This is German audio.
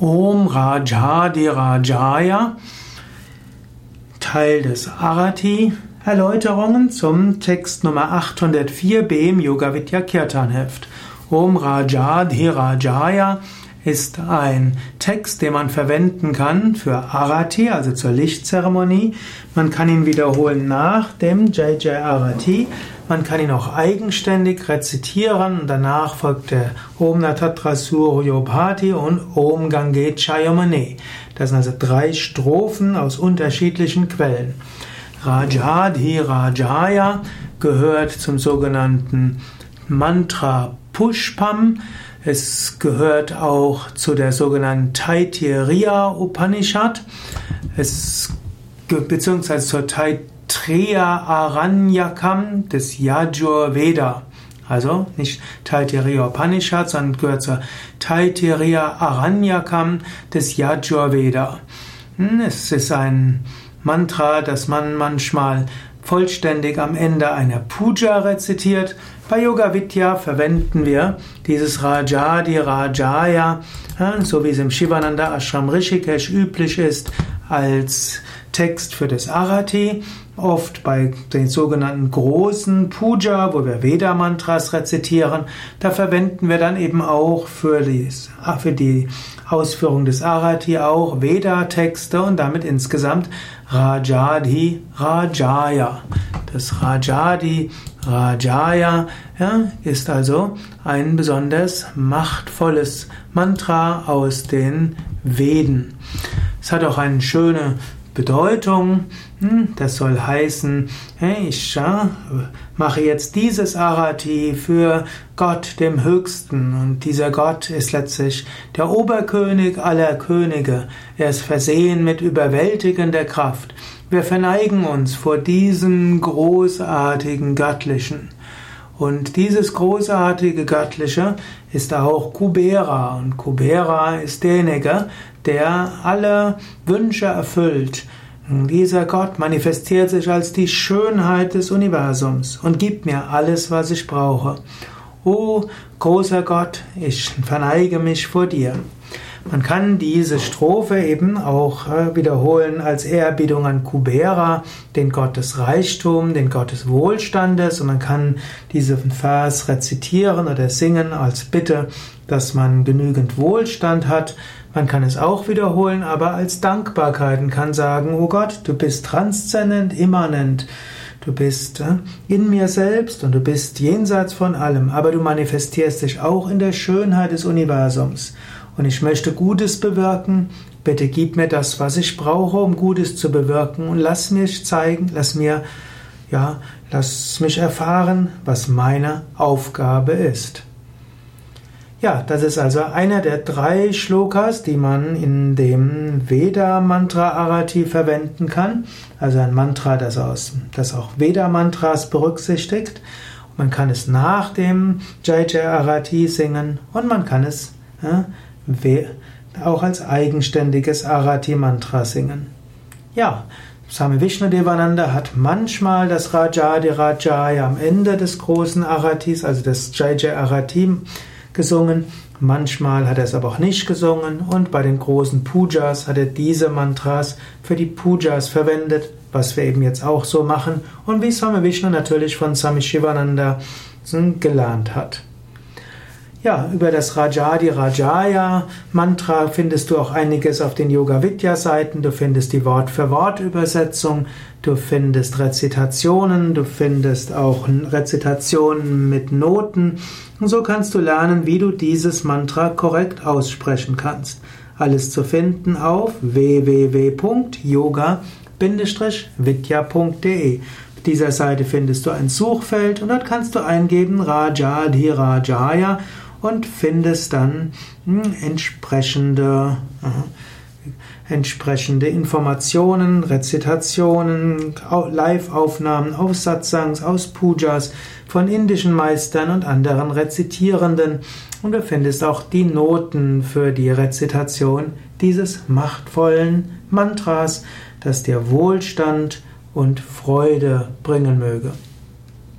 Om Rajadi Rajaya, Teil des Arati, Erläuterungen zum Text Nummer 804b im Yoga Vidya Kirtan Heft. Om Rajadi Rajaya ist ein Text, den man verwenden kann für Arati, also zur Lichtzeremonie. Man kann ihn wiederholen nach dem Jai Arati. Man kann ihn auch eigenständig rezitieren und danach folgt der Om Natatra Suryobhati und Om Gange Chayamane. Das sind also drei Strophen aus unterschiedlichen Quellen. Rajadhi Rajaya gehört zum sogenannten Mantra Pushpam. Es gehört auch zu der sogenannten Taittiriya Upanishad, es, beziehungsweise zur Taittiriya Aranyakam des Yajur Veda. Also nicht Taittiriya Upanishad, sondern gehört zur Taittiriya Aranyakam des Yajur Veda. Hm, es ist ein Mantra, das man manchmal vollständig am Ende einer Puja rezitiert. Bei Yoga Vidya verwenden wir dieses Rajadi Rajaya, so wie es im Shivananda Ashram Rishikesh üblich ist, als Text für das Arati. Oft bei den sogenannten großen Puja, wo wir Veda-Mantras rezitieren, da verwenden wir dann eben auch für die, für die Ausführung des Arati auch Veda-Texte und damit insgesamt Rajadi Rajaya. Das Rajadi Rajaya ja, ist also ein besonders machtvolles Mantra aus den Veden. Es hat auch eine schöne Bedeutung. Hm, das soll heißen, ich mache jetzt dieses Arati für Gott, dem Höchsten. Und dieser Gott ist letztlich der Oberkönig aller Könige. Er ist versehen mit überwältigender Kraft. Wir verneigen uns vor diesem großartigen Göttlichen. Und dieses großartige Göttliche ist auch Kubera. Und Kubera ist derjenige, der alle Wünsche erfüllt. Und dieser Gott manifestiert sich als die Schönheit des Universums und gibt mir alles, was ich brauche. O großer Gott, ich verneige mich vor dir. Man kann diese Strophe eben auch äh, wiederholen als Ehrerbietung an Kubera, den Gott des Reichtums, den Gott des Wohlstandes. Und man kann diesen Vers rezitieren oder singen als Bitte, dass man genügend Wohlstand hat. Man kann es auch wiederholen, aber als Dankbarkeit und kann sagen, oh Gott, du bist transzendent, immanent. Du bist äh, in mir selbst und du bist jenseits von allem, aber du manifestierst dich auch in der Schönheit des Universums und ich möchte Gutes bewirken. Bitte gib mir das, was ich brauche, um Gutes zu bewirken und lass mich zeigen, lass mir, ja, lass mich erfahren, was meine Aufgabe ist. Ja, das ist also einer der drei Shlokas, die man in dem Veda-Mantra Arati verwenden kann. Also ein Mantra, das, aus, das auch Veda-Mantras berücksichtigt. Man kann es nach dem Jai Jai Arati singen und man kann es ja, auch als eigenständiges Arati-Mantra singen. Ja, Swami Vishnu Devananda hat manchmal das Rajadi Rajaya am Ende des großen Aratis, also des Jai Jai Arati, gesungen. Manchmal hat er es aber auch nicht gesungen und bei den großen Pujas hat er diese Mantras für die Pujas verwendet, was wir eben jetzt auch so machen und wie Swami Vishnu natürlich von Swami Shivananda gelernt hat. Ja, über das Rajadi Rajaya Mantra findest du auch einiges auf den Yoga Vidya Seiten. Du findest die Wort für Wort Übersetzung, du findest Rezitationen, du findest auch Rezitationen mit Noten. Und so kannst du lernen, wie du dieses Mantra korrekt aussprechen kannst. Alles zu finden auf www.yoga-vidya.de dieser Seite findest du ein Suchfeld und dort kannst du eingeben Rajadi Rajaya und findest dann hm, entsprechende, äh, entsprechende Informationen, Rezitationen, Live-Aufnahmen aus Satsangs, aus Pujas von indischen Meistern und anderen Rezitierenden. Und du findest auch die Noten für die Rezitation dieses machtvollen Mantras, das dir Wohlstand und Freude bringen möge.